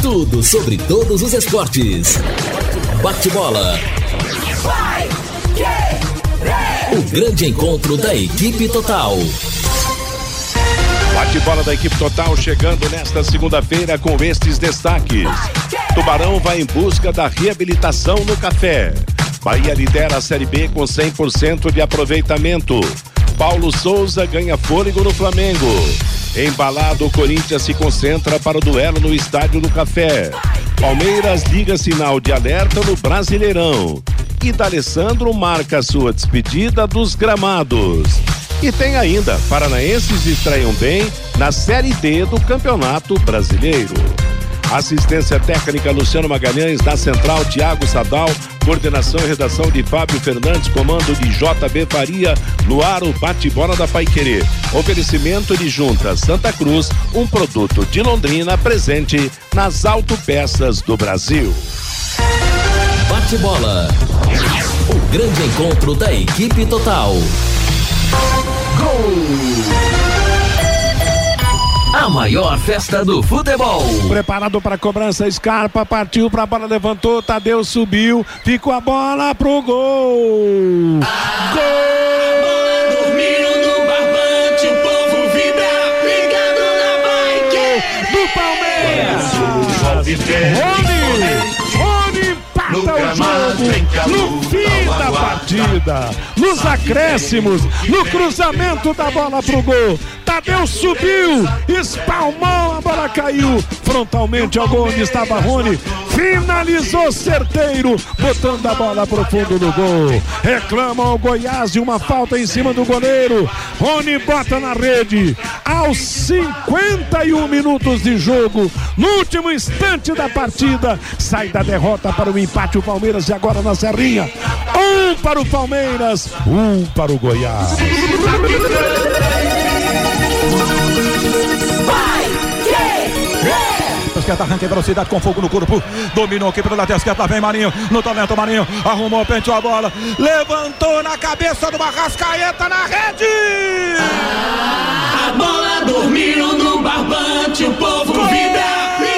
Tudo sobre todos os esportes. Bate-bola. O grande encontro da equipe total. Bate-bola da equipe total chegando nesta segunda-feira com estes destaques. Tubarão vai em busca da reabilitação no café. Bahia lidera a Série B com 100% de aproveitamento. Paulo Souza ganha fôlego no Flamengo. Embalado, o Corinthians se concentra para o duelo no Estádio do Café. Palmeiras liga sinal de alerta no Brasileirão. E D'Alessandro marca sua despedida dos gramados. E tem ainda, paranaenses estreiam bem na Série D do Campeonato Brasileiro. Assistência técnica Luciano Magalhães, da Central Tiago Sadal, coordenação e redação de Fábio Fernandes, comando de JB Faria, no ar o bate-bola da Paiquerê. Oferecimento de Junta Santa Cruz, um produto de Londrina presente nas autopeças do Brasil. Bate-bola. O grande encontro da equipe total. Gol! A maior festa do futebol. Preparado para a cobrança, Scarpa partiu para a bola, levantou, Tadeu subiu, ficou a bola pro gol. Ah, gol! Dormiram no empata o jogo no fim da partida, nos acréscimos, no cruzamento da bola pro gol. Tadeu subiu, espalmou, a bola caiu frontalmente ao gol onde estava Rony. Finalizou certeiro, botando a bola pro fundo do gol. Reclama o Goiás de uma falta em cima do goleiro. Rony bota na rede. Aos 51 minutos de jogo, no último instante da partida, sai da derrota para o empate o Palmeiras e agora na Serrinha. Um para o Palmeiras, um para o Goiás. Esquerda, arranca em velocidade com fogo no corpo. Dominou aqui pelo lateral esquerda, vem Marinho. No talento, Marinho. Arrumou, penteou a bola. Levantou na cabeça do Barrascaeta na rede. A bola dormiu no barbante. O povo vibra.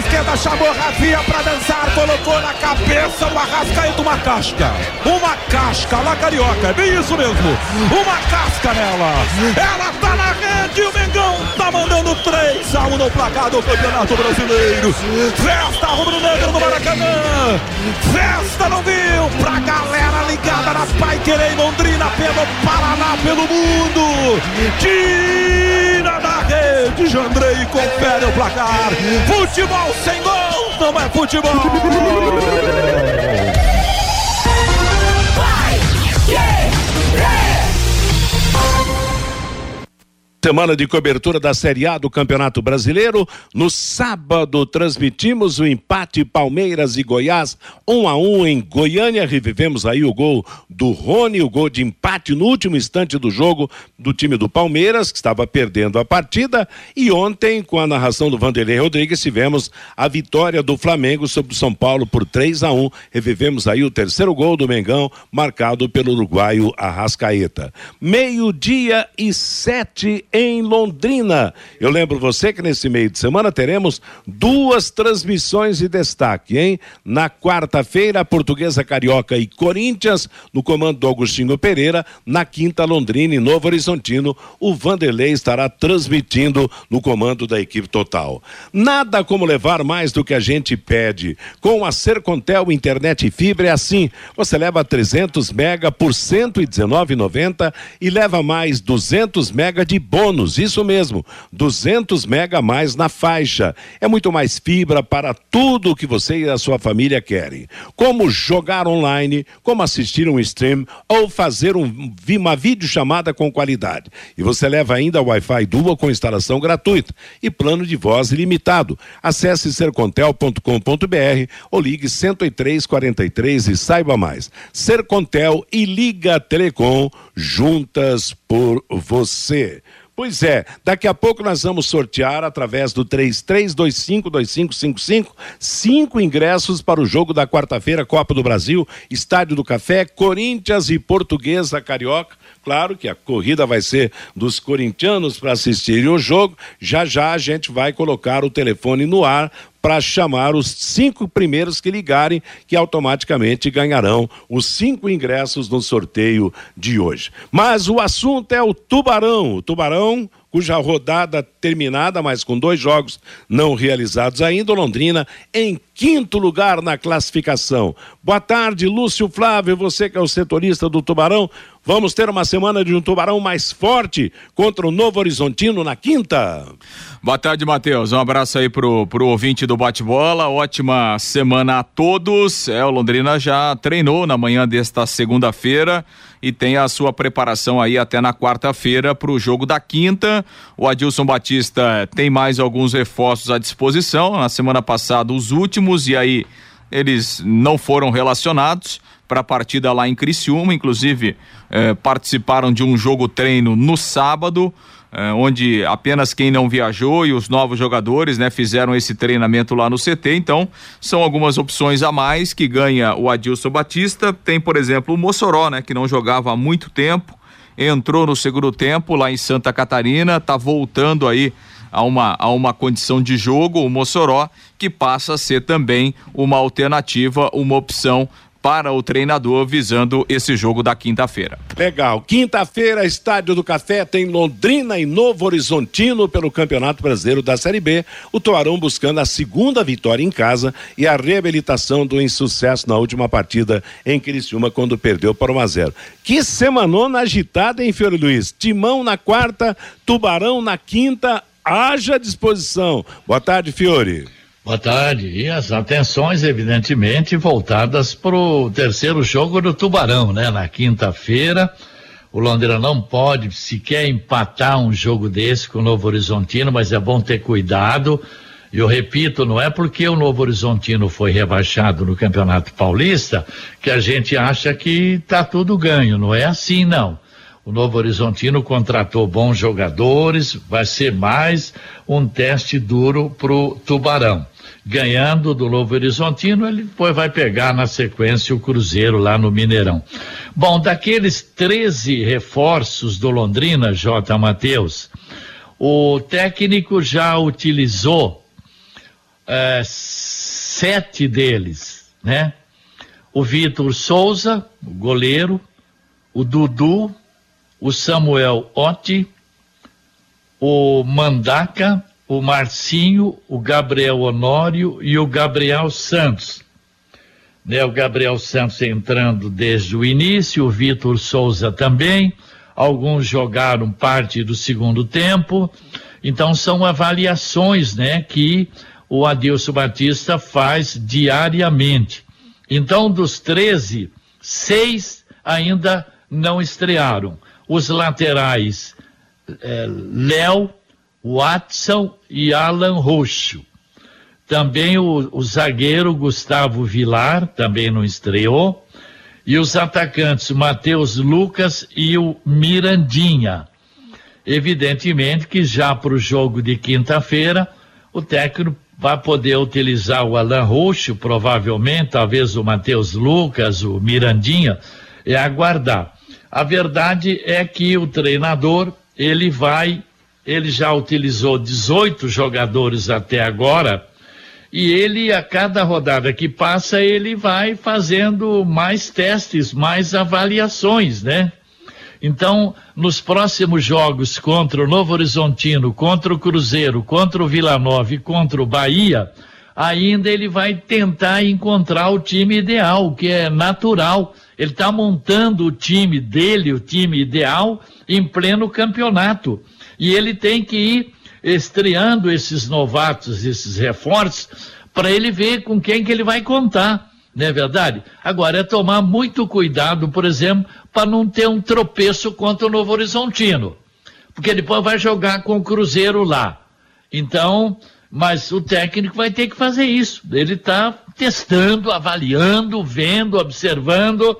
Esquerda, chamou Rafinha pra dançar, colocou na cabeça o Arrascaeta uma casca. Uma casca lá carioca, é bem isso mesmo. Uma casca nela. Ela tá na rede, o Mengão tá mandando 3 a 1 no placar do Campeonato Brasileiro. Festa rubro-negra no Maracanã. Festa não viu pra galera ligada na Pai Querer Londrina pelo Paraná, pelo mundo. Tira da rede, Jandrei confere o placar. Futebol sem gol não é futebol. Semana de cobertura da Série A do Campeonato Brasileiro. No sábado, transmitimos o empate Palmeiras e Goiás, um a um em Goiânia. Revivemos aí o gol do Rony, o gol de empate no último instante do jogo do time do Palmeiras, que estava perdendo a partida. E ontem, com a narração do Vanderlei Rodrigues, tivemos a vitória do Flamengo sobre o São Paulo por 3 a 1 Revivemos aí o terceiro gol do Mengão, marcado pelo uruguaio Arrascaeta. Meio-dia e sete em Londrina. Eu lembro você que nesse meio de semana teremos duas transmissões de destaque, hein? Na quarta-feira, Portuguesa Carioca e Corinthians, no comando do Agostinho Pereira. Na quinta, Londrina e Novo Horizontino, o Vanderlei estará transmitindo no comando da equipe total. Nada como levar mais do que a gente pede. Com a Sercontel Internet e Fibra é assim. Você leva 300 mega por R$ 119,90 e leva mais 200 mega de bônus bônus, isso mesmo, 200 mega a mais na faixa. É muito mais fibra para tudo o que você e a sua família querem. Como jogar online, como assistir um stream ou fazer um, uma videochamada com qualidade. E você leva ainda Wi-Fi Dual com instalação gratuita e plano de voz ilimitado. Acesse sercontel.com.br ou ligue 10343 e saiba mais. Sercontel e Liga Telecom juntas por você. Pois é, daqui a pouco nós vamos sortear através do 33252555 cinco ingressos para o jogo da quarta-feira, Copa do Brasil, Estádio do Café, Corinthians e Portuguesa Carioca. Claro que a corrida vai ser dos corintianos para assistirem o jogo. Já já a gente vai colocar o telefone no ar para chamar os cinco primeiros que ligarem, que automaticamente ganharão os cinco ingressos no sorteio de hoje. Mas o assunto é o Tubarão. O Tubarão cuja rodada terminada, mas com dois jogos não realizados ainda, Londrina em quinto lugar na classificação. Boa tarde, Lúcio Flávio, você que é o setorista do Tubarão. Vamos ter uma semana de um Tubarão mais forte contra o Novo Horizontino na quinta. Boa tarde, Matheus. Um abraço aí pro, pro ouvinte do bate-bola. Ótima semana a todos. É, o Londrina já treinou na manhã desta segunda-feira e tem a sua preparação aí até na quarta-feira para o jogo da quinta. O Adilson Batista tem mais alguns reforços à disposição. Na semana passada, os últimos, e aí eles não foram relacionados para a partida lá em Criciúma, inclusive eh, participaram de um jogo treino no sábado. É, onde apenas quem não viajou e os novos jogadores, né, fizeram esse treinamento lá no CT. Então, são algumas opções a mais que ganha o Adilson Batista. Tem, por exemplo, o Mossoró, né, que não jogava há muito tempo, entrou no segundo tempo lá em Santa Catarina, está voltando aí a uma, a uma condição de jogo, o Mossoró, que passa a ser também uma alternativa, uma opção para o treinador visando esse jogo da quinta-feira. Legal. Quinta-feira, Estádio do Café tem Londrina e Novo Horizontino pelo Campeonato Brasileiro da Série B. O Tuarão buscando a segunda vitória em casa e a reabilitação do insucesso na última partida em Criciúma quando perdeu para 1 a 0. Que semanona agitada, hein, Fiore Luiz? Timão na quarta, Tubarão na quinta. Haja disposição. Boa tarde, Fiore. Boa tarde. E as atenções, evidentemente, voltadas para o terceiro jogo do Tubarão, né? Na quinta-feira. O Londrina não pode sequer empatar um jogo desse com o Novo Horizontino, mas é bom ter cuidado. E eu repito, não é porque o Novo Horizontino foi rebaixado no Campeonato Paulista que a gente acha que está tudo ganho. Não é assim, não. O Novo Horizontino contratou bons jogadores, vai ser mais um teste duro para o Tubarão ganhando do Novo Horizontino, ele depois vai pegar na sequência o Cruzeiro lá no Mineirão. Bom, daqueles 13 reforços do Londrina, J. Matheus, o técnico já utilizou é, sete deles, né? O Vitor Souza, o goleiro, o Dudu, o Samuel Otti, o Mandaca, o Marcinho, o Gabriel Honório e o Gabriel Santos. Né, o Gabriel Santos entrando desde o início, o Vitor Souza também. Alguns jogaram parte do segundo tempo. Então são avaliações, né, que o Adilson Batista faz diariamente. Então, dos 13, seis ainda não estrearam. Os laterais, é, Léo, Watson e Alan Roxo. Também o, o, zagueiro Gustavo Vilar, também não estreou. E os atacantes Matheus Lucas e o Mirandinha. Evidentemente que já para o jogo de quinta-feira, o técnico vai poder utilizar o Alan Roxo, provavelmente, talvez o Matheus Lucas, o Mirandinha, é aguardar. A verdade é que o treinador, ele vai ele já utilizou 18 jogadores até agora e ele a cada rodada que passa ele vai fazendo mais testes, mais avaliações, né? Então, nos próximos jogos contra o Novo Horizontino, contra o Cruzeiro, contra o Vila Nova e contra o Bahia, ainda ele vai tentar encontrar o time ideal, que é natural. Ele está montando o time dele, o time ideal, em pleno campeonato. E ele tem que ir estreando esses novatos, esses reforços, para ele ver com quem que ele vai contar, não é verdade? Agora, é tomar muito cuidado, por exemplo, para não ter um tropeço contra o Novo Horizontino, porque depois vai jogar com o Cruzeiro lá. Então, mas o técnico vai ter que fazer isso. Ele está testando, avaliando, vendo, observando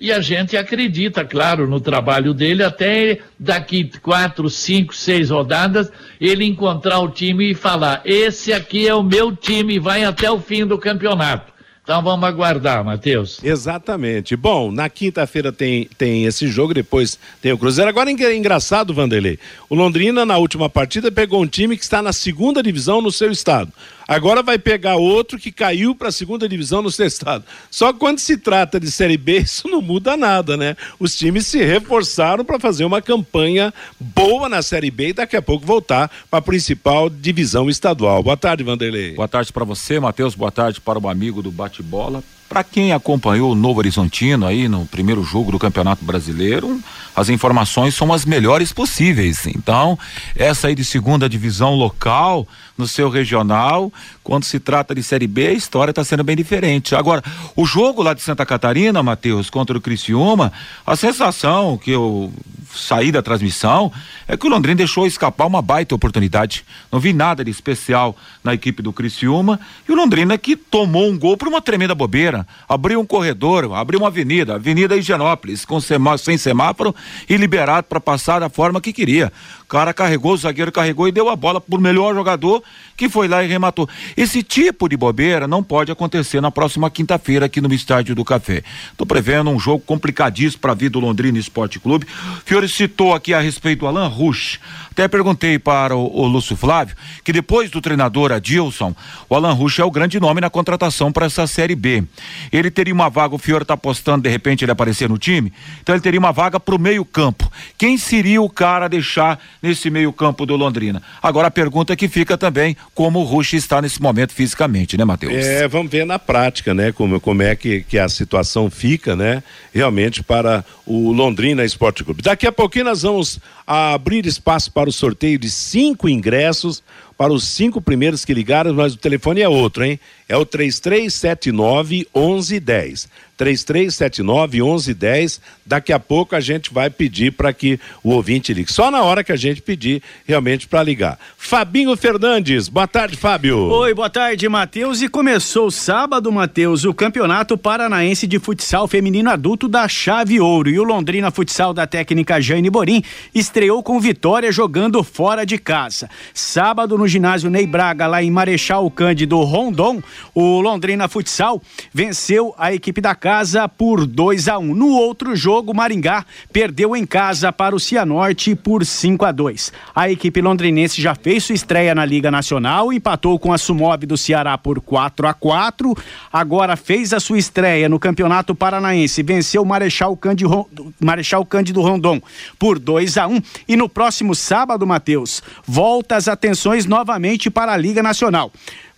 e a gente acredita, claro, no trabalho dele, até daqui quatro, cinco, seis rodadas, ele encontrar o time e falar: esse aqui é o meu time, vai até o fim do campeonato. Então vamos aguardar, Matheus. Exatamente. Bom, na quinta-feira tem, tem esse jogo, depois tem o Cruzeiro. Agora é engraçado, Vanderlei. O Londrina, na última partida, pegou um time que está na segunda divisão no seu estado. Agora vai pegar outro que caiu para a segunda divisão no seu estado. Só que quando se trata de Série B, isso não muda nada, né? Os times se reforçaram para fazer uma campanha boa na Série B e daqui a pouco voltar para a principal divisão estadual. Boa tarde, Vanderlei. Boa tarde para você, Matheus. Boa tarde para o amigo do bate-bola. Para quem acompanhou o Novo Horizontino aí no primeiro jogo do Campeonato Brasileiro, as informações são as melhores possíveis. Então, essa aí de segunda divisão local, no seu regional, quando se trata de Série B, a história está sendo bem diferente. Agora, o jogo lá de Santa Catarina, Matheus, contra o Criciúma, a sensação que eu saí da transmissão é que o Londrina deixou escapar uma baita oportunidade. Não vi nada de especial na equipe do Criciúma e o Londrina que tomou um gol por uma tremenda bobeira. Abriu um corredor, abriu uma avenida, Avenida Higienópolis, com semá sem semáforo e liberado para passar da forma que queria. Cara carregou, o zagueiro carregou e deu a bola pro melhor jogador que foi lá e rematou. Esse tipo de bobeira não pode acontecer na próxima quinta-feira aqui no Estádio do Café. Estou prevendo um jogo complicadíssimo para a vida do Londrina Esporte Clube. Fiore citou aqui a respeito do Alan Rush. Até perguntei para o, o Lúcio Flávio que depois do treinador Adilson, o Alan Rush é o grande nome na contratação para essa Série B. Ele teria uma vaga, o Fiore está apostando de repente ele aparecer no time, então ele teria uma vaga para o meio-campo. Quem seria o cara a deixar nesse meio-campo do Londrina? Agora a pergunta que fica também, como o Rush está nesse momento fisicamente, né, Matheus? É, vamos ver na prática, né, como, como é que, que a situação fica, né, realmente para o Londrina Esporte Clube. Daqui a pouquinho nós vamos abrir espaço para o sorteio de cinco ingressos para os cinco primeiros que ligaram, mas o telefone é outro, hein? É o 3379 1110. 3379 1110. Daqui a pouco a gente vai pedir para que o ouvinte ligue. Só na hora que a gente pedir realmente para ligar. Fabinho Fernandes, boa tarde, Fábio. Oi, boa tarde, Matheus. E começou sábado, Matheus, o Campeonato Paranaense de Futsal Feminino Adulto da Chave Ouro. E o Londrina Futsal da técnica Jane Borim estreou com vitória jogando fora de casa. Sábado, no ginásio Ney Braga, lá em Marechal Cândido Rondon, o Londrina Futsal venceu a equipe da casa por 2 a 1 um. No outro jogo, Maringá perdeu em casa para o Cianorte por 5 a 2 A equipe londrinense já fez sua estreia na Liga Nacional, empatou com a Sumov do Ceará por 4 a 4 agora fez a sua estreia no Campeonato Paranaense, venceu o Marechal Cândido, Marechal Cândido Rondon por 2 a 1 e no próximo sábado, Matheus, volta as atenções novamente para a Liga Nacional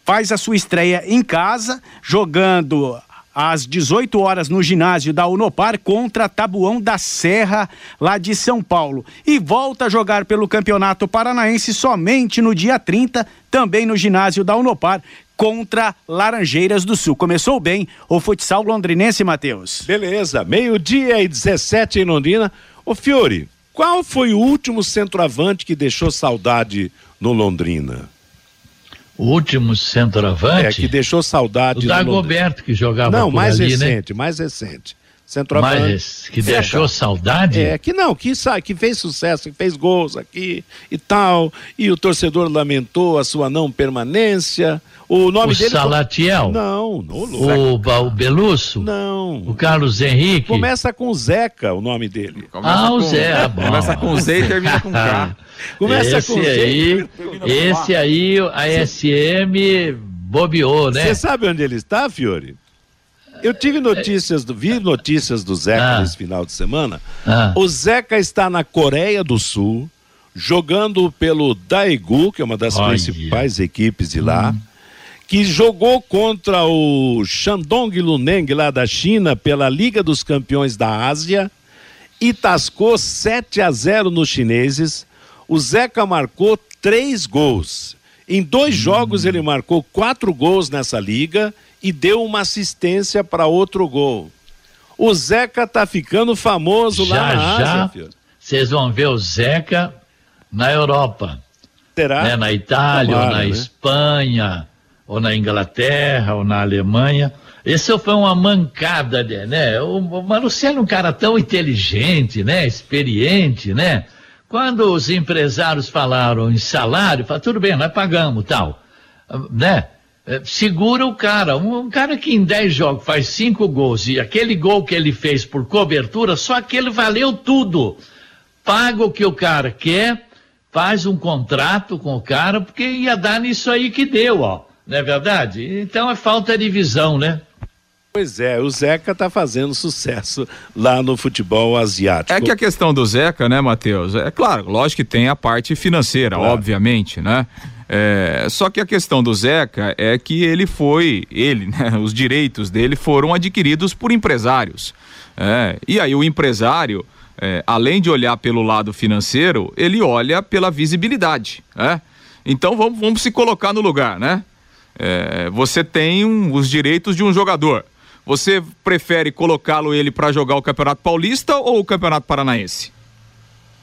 faz a sua estreia em casa, jogando às 18 horas no ginásio da Unopar contra Tabuão da Serra, lá de São Paulo. E volta a jogar pelo Campeonato Paranaense somente no dia 30, também no ginásio da Unopar, contra Laranjeiras do Sul. Começou bem o futsal londrinense, Matheus. Beleza, meio-dia e 17 em Londrina. Ô Fiore, qual foi o último centroavante que deixou saudade no Londrina? O último centroavante. É, que deixou saudade. O Dagoberto, que jogava Não, mais ali, recente, né? mais recente. Centroavante. Mas que deixou é, saudade? É, que não, que, que fez sucesso, que fez gols aqui e tal. E o torcedor lamentou a sua não permanência. O nome o dele. Salatiel? Não, o, o Belusso? Não. O Carlos Henrique? Começa com Zeca o nome dele. Começa ah, o Zé, ah, bom. Começa com Z e termina com K. Começa esse com aí, esse aí, a SM bobeou, né? Você sabe onde ele está, Fiore? Eu tive notícias, do, vi notícias do Zeca ah. nesse final de semana. Ah. O Zeca está na Coreia do Sul, jogando pelo Daegu, que é uma das Olha. principais equipes de lá, hum. que jogou contra o Shandong Luneng lá da China pela Liga dos Campeões da Ásia e tascou 7 a 0 nos chineses. O Zeca marcou três gols. Em dois jogos ele marcou quatro gols nessa liga e deu uma assistência para outro gol. O Zeca tá ficando famoso lá Já, na já, Ásia, vocês vão ver o Zeca na Europa. Será? né, na Itália, Tomara, ou na né? Espanha, ou na Inglaterra, ou na Alemanha. Esse foi uma mancada, né? O, o Marcelo é um cara tão inteligente, né? Experiente, né? Quando os empresários falaram em salário, falaram, tudo bem, nós pagamos, tal, né? Eh, Segura o cara, um, um cara que em 10 jogos faz cinco gols e aquele gol que ele fez por cobertura, só aquele valeu tudo. Paga o que o cara quer, faz um contrato com o cara, porque ia dar nisso aí que deu, ó. Não é verdade? Então é falta de visão, né? Pois é, o Zeca tá fazendo sucesso lá no futebol asiático. É que a questão do Zeca, né, Matheus? É claro, lógico que tem a parte financeira, Claro. obviamente, né? É, só que a questão do Zeca é que ele foi, ele, né, os direitos dele foram adquiridos por empresários. É, e aí o empresário, é, além de olhar pelo lado financeiro, ele olha pela visibilidade, né? Então vamos, vamos se colocar no lugar, né? É, você tem um- os direitos de um jogador. Você prefere colocá-lo ele para jogar o Campeonato Paulista ou o Campeonato Paranaense?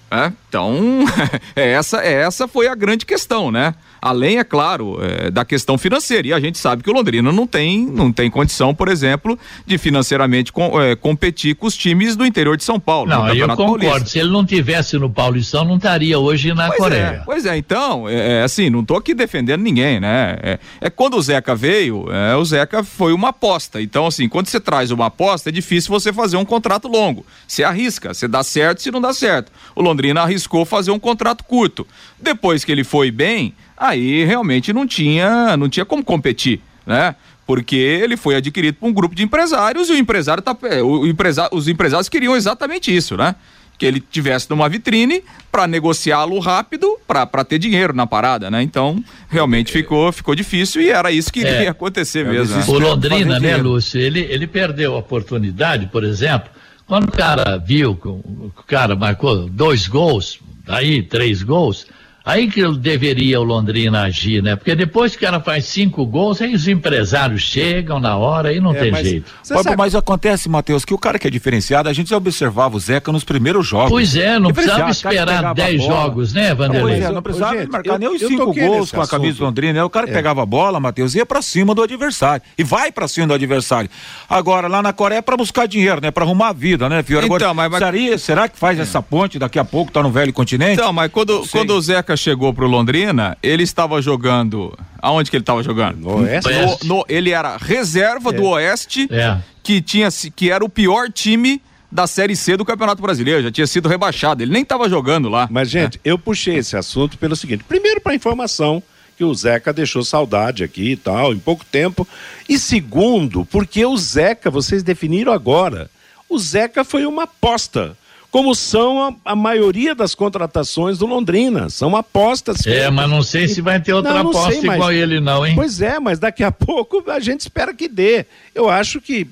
É, então, é essa, essa foi a grande questão, né? Além, é claro, é, da questão financeira. E a gente sabe que o Londrina não tem, não tem condição, por exemplo, de financeiramente com- é, competir com os times do interior de São Paulo. Não, eu concordo. Paulista. Se ele não tivesse no Paulistão, não estaria hoje na Pois Coreia. é, pois é, então, é, é, assim, não tô aqui defendendo ninguém, né? É, é quando o Zeca veio, é, o Zeca foi uma aposta. Então, assim, quando você traz uma aposta, é difícil você fazer um contrato longo. Você arrisca, você dá certo se não dá certo. O Londrina arriscou fazer um contrato curto. Depois que ele foi bem, aí realmente não tinha, não tinha como competir, né? Porque ele foi adquirido por um grupo de empresários e o empresário tá, é, o empresa, os empresários queriam exatamente isso, né? que ele tivesse numa vitrine para negociá-lo rápido para ter dinheiro na parada, né? Então, realmente ficou, ficou difícil e era isso que É. iria acontecer mesmo. né? O Londrina, né. Lúcio? Ele, ele perdeu a oportunidade, por exemplo, quando o cara viu que o cara marcou dois gols, aí três gols, aí que deveria o Londrina agir, né? Porque depois que o cara faz cinco gols, aí os empresários chegam na hora e não É, tem mas jeito. Mas, sabe- mas acontece, Matheus, que o cara que é diferenciado, a gente já observava o Zeca nos primeiros jogos. Pois é, não precisava esperar pegava a 10 bola. jogos, né, Vanderlei? é, não precisava Ô, gente, marcar eu- nem os cinco gols com a camisa do Londrina. né? O cara que pegava a bola, Matheus, ia pra cima do adversário. E vai pra cima do adversário. Agora, lá na Coreia é pra buscar dinheiro, né? Pra arrumar a vida, né, Fiora? Agora, Então, mas- mas- Será, será que faz essa ponte daqui a pouco, tá no velho continente? Então, mas quando, quando o Zeca chegou pro Londrina, ele estava jogando. Aonde que ele estava jogando? No Oeste? No- no- ele era reserva do Oeste, É. que, tinha, se- que era o pior time da Série C do Campeonato Brasileiro. Já tinha sido rebaixado. Ele nem estava jogando lá. Mas, gente, eu puxei esse assunto pelo seguinte: primeiro, para informação, que o Zeca deixou saudade aqui e tal, em pouco tempo. E segundo, porque o Zeca, vocês definiram agora, o Zeca foi uma aposta. Como são a, a maioria das contratações do Londrina. São apostas. É, mas não sei se vai ter outra Não, não aposta sei, mas- igual ele, não, hein? Pois é, mas daqui a pouco a gente espera que dê. Eu acho que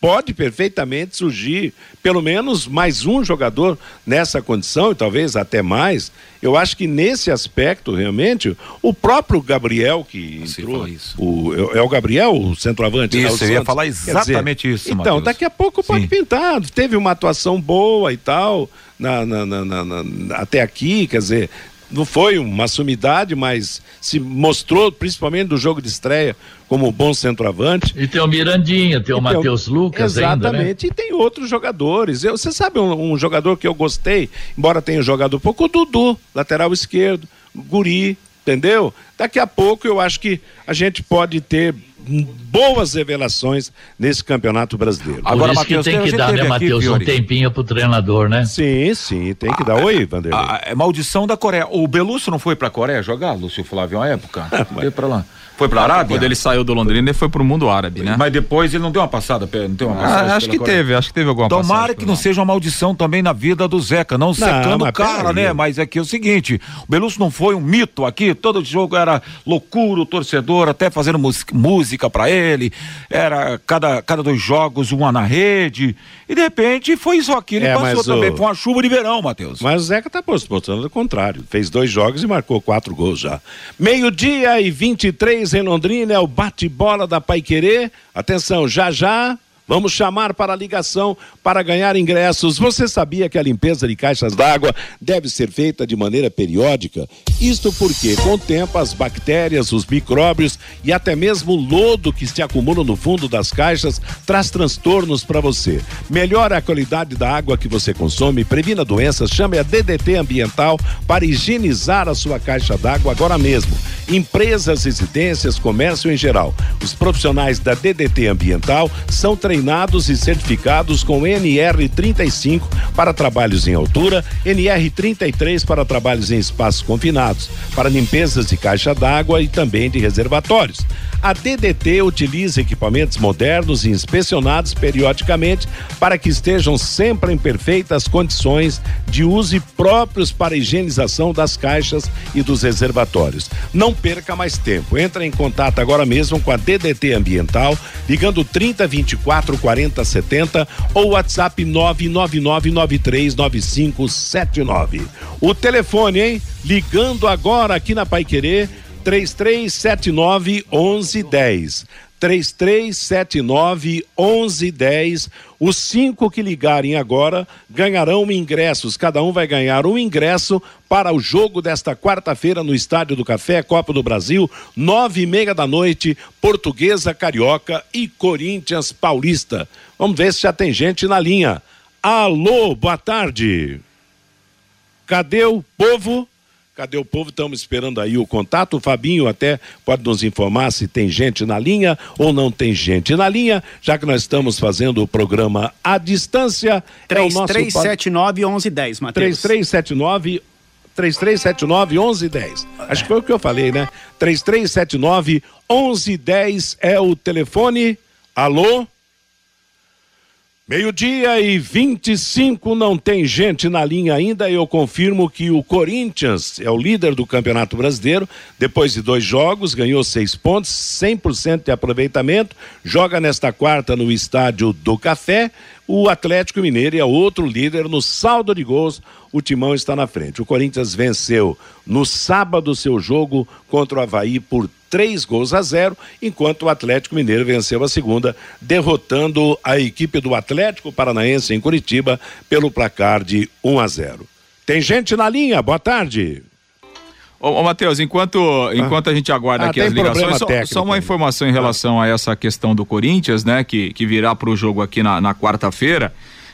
pode perfeitamente surgir pelo menos mais um jogador nessa condição e talvez até mais. Eu acho que nesse aspecto realmente o próprio Gabriel que entrou, o é é o Gabriel, o centroavante. né, Isso, o eu ia falar exatamente isso, Então, Matheus. daqui a pouco pode Sim. pintar. Teve uma atuação boa e tal na- na- na- até aqui, quer dizer. Não foi uma sumidade, mas se mostrou, principalmente do jogo de estreia, como bom centroavante. E tem o Mirandinha, tem o Matheus Lucas ainda, né? Exatamente. E tem outros jogadores. Eu, você sabe um, um jogador que eu gostei, embora tenha jogado pouco, o Dudu, lateral esquerdo, Guri, entendeu? Daqui a pouco eu acho que a gente pode ter boas revelações nesse campeonato brasileiro. Por Agora, isso Matheus, que tem que dar, né, Matheus, um tempinho pro treinador, né? Sim, sim, tem que dar. Oi, Vanderlei. A, é maldição da Coreia. O Belusso não foi pra Coreia jogar, Lúcio Flávio, uma época? Foi pra lá. Foi pra Arábia? Quando ele saiu do Londrina, ele foi pro mundo árabe, né? Mas depois ele não deu uma passada, não tem uma Ah, acho pela que Coreia? teve, acho que teve alguma Tomara passagem que não lá. seja uma maldição também na vida do Zeca, não, secando o cara, né? Mas é que é o seguinte, o Belusso não foi um mito aqui, todo jogo era loucura, o torcedor até fazendo música para ele, era cada, cada dois jogos uma na rede, e de repente foi só aquilo É, e passou também o- com uma chuva de verão, Matheus. Mas o Zeca tá postando o contrário. Fez dois jogos e marcou quatro gols já. Meio-dia e 23 em Londrina, é o bate-bola da Paiquerê. Atenção, já já. Vamos chamar para a ligação para ganhar ingressos. Você sabia que a limpeza de caixas d'água deve ser feita de maneira periódica? Isto porque, com o tempo, as bactérias, os micróbios e até mesmo o lodo que se acumula no fundo das caixas traz transtornos para você. Melhore a qualidade da água que você consome, previna doenças, chame a DDT Ambiental para higienizar a sua caixa d'água agora mesmo. Empresas, residências, comércio em geral. Os profissionais da DDT Ambiental são treinados e certificados com NR35 para trabalhos em altura, NR33 para trabalhos em espaços confinados, para limpezas de caixa d'água e também de reservatórios. A DDT utiliza equipamentos modernos e inspecionados periodicamente para que estejam sempre em perfeitas condições de uso e próprios para higienização das caixas e dos reservatórios. Não perca mais tempo. Entre em contato agora mesmo com a DDT Ambiental, ligando 30 24 40 70 ou WhatsApp 999939579. O telefone, hein? Ligando agora aqui na Paiquerê 3379 1110. 3379 1110. Os cinco que ligarem agora ganharão ingressos. Cada um vai ganhar um ingresso para o jogo desta quarta-feira no Estádio do Café, Copa do Brasil, nove e meia da noite, Portuguesa Carioca e Corinthians Paulista. Vamos ver se já tem gente na linha. Alô, boa tarde. Cadê o povo? Cadê o povo? Estamos esperando aí o contato. O Fabinho até pode nos informar se tem gente na linha ou não tem gente na linha, já que nós estamos fazendo o programa à distância. É o nosso 3379 1110, Matheus. 3379 3379 1110. Acho que foi o que eu falei, né? 3379 1110 é o telefone. Alô? Meio-dia e 25, não tem gente na linha ainda. Eu confirmo que o Corinthians é o líder do Campeonato Brasileiro. Depois de dois jogos, ganhou seis pontos, 100% de aproveitamento. Joga nesta quarta no Estádio do Café. O Atlético Mineiro é outro líder no saldo de gols. O Timão está na frente. O Corinthians venceu no sábado seu jogo contra o Havaí por três gols a zero, enquanto o Atlético Mineiro venceu a segunda, derrotando a equipe do Atlético Paranaense em Curitiba pelo placar de 1 a 0. Tem gente na linha? Boa tarde. Ô, ô Matheus, enquanto, enquanto a gente aguarda Ah, aqui as ligações, só, só uma informação em relação a essa questão do Corinthians, né, que, que virá para o jogo aqui na, na quarta-feira.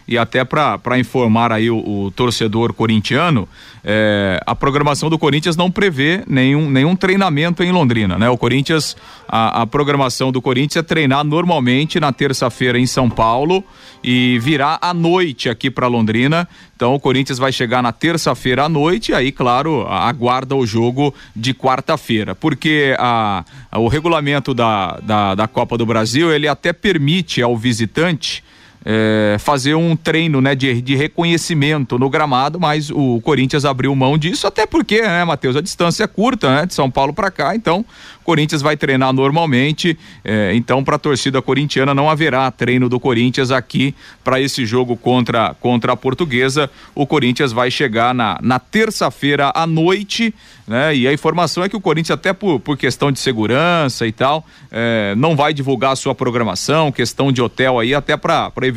E até para informar aí o, o torcedor corintiano, é, a programação do Corinthians não prevê nenhum, nenhum treinamento em Londrina, né? O Corinthians, a, a programação do Corinthians é treinar normalmente na terça-feira em São Paulo e virá à noite aqui para Londrina. Então o Corinthians vai chegar na terça-feira à noite e aí, claro, aguarda o jogo de quarta-feira. Porque a, a- o regulamento da, da, da Copa do Brasil, ele até permite ao visitante é, fazer um treino né, de, de reconhecimento no gramado, mas o Corinthians abriu mão disso, até porque, né, Matheus, a distância é curta, né, de São Paulo para cá, então o Corinthians vai treinar normalmente, é, então para a torcida corintiana não haverá treino do Corinthians aqui para esse jogo contra, contra a Portuguesa. O Corinthians vai chegar na, na terça-feira à noite, né, e a informação é que o Corinthians, até por, por questão de segurança e tal, é, não vai divulgar a sua programação, questão de hotel aí, até para evitar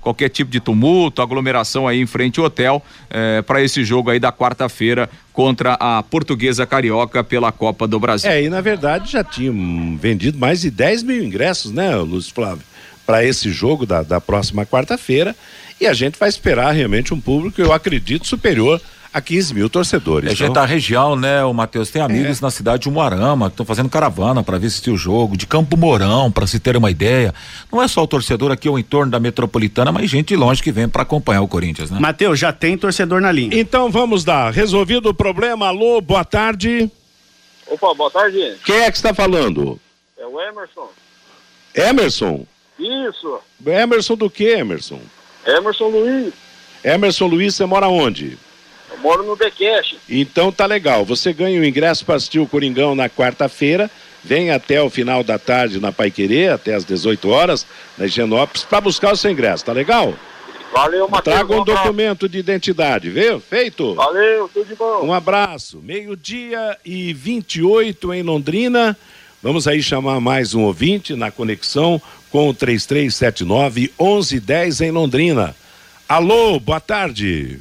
qualquer tipo de tumulto, aglomeração aí em frente ao hotel, para esse jogo aí da quarta-feira contra a Portuguesa Carioca pela Copa do Brasil. É, e na verdade já tinham vendido mais de 10 mil ingressos, né, Lúcio Flávio, para esse jogo da, da próxima quarta-feira. E a gente vai esperar realmente um público, eu acredito, superior a 15 mil torcedores. A gente Então, da região, né, o Matheus, tem amigos na cidade de Umuarama que estão fazendo caravana para assistir o jogo, de Campo Mourão, para se ter uma ideia. Não é só o torcedor aqui ao entorno da metropolitana, mas gente de longe que vem para acompanhar o Corinthians, né? Matheus, já tem torcedor na linha. Então vamos dar. Resolvido o problema. Alô, boa tarde. Opa, boa tarde. Quem é que está falando? É o Emerson. Emerson. Isso. Emerson do que, Emerson? Emerson Luiz. Emerson Luiz, você mora onde? Eu moro no Bequeche. Então tá legal. Você ganha o ingresso para assistir o Coringão na quarta-feira, vem até o final da tarde na Paiquerê, até às 18 horas, na Higienópolis, para buscar o seu ingresso, tá legal? Valeu, Matheus. Traga um um documento de identidade, viu? Feito? Valeu, tudo de bom. Um abraço. Meio-dia e 28 em Londrina. Vamos aí chamar mais um ouvinte na conexão com o 3379 1110 em Londrina. Alô, boa tarde.